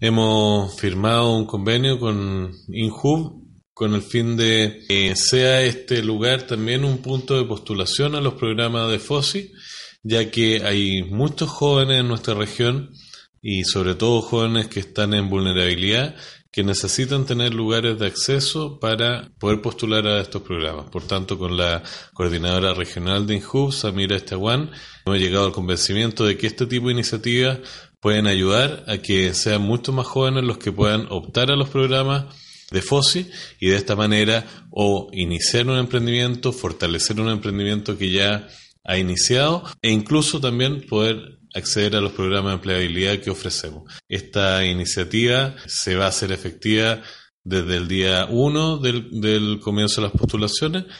hemos firmado un convenio con INHUB con el fin de que sea este lugar también un punto de postulación a los programas de FOSI, ya que hay muchos jóvenes en nuestra región y sobre todo jóvenes que están en vulnerabilidad que necesitan tener lugares de acceso para poder postular a estos programas. Por tanto, con la coordinadora regional de INHUB, Samira Estaguán, hemos llegado al convencimiento de que este tipo de iniciativas pueden ayudar a que sean mucho más jóvenes los que puedan optar a los programas de FOSI y de esta manera o iniciar un emprendimiento, fortalecer un emprendimiento que ya ha iniciado e incluso también poder acceder a los programas de empleabilidad que ofrecemos. Esta iniciativa se va a hacer efectiva desde el día 1 del, del, comienzo de las postulaciones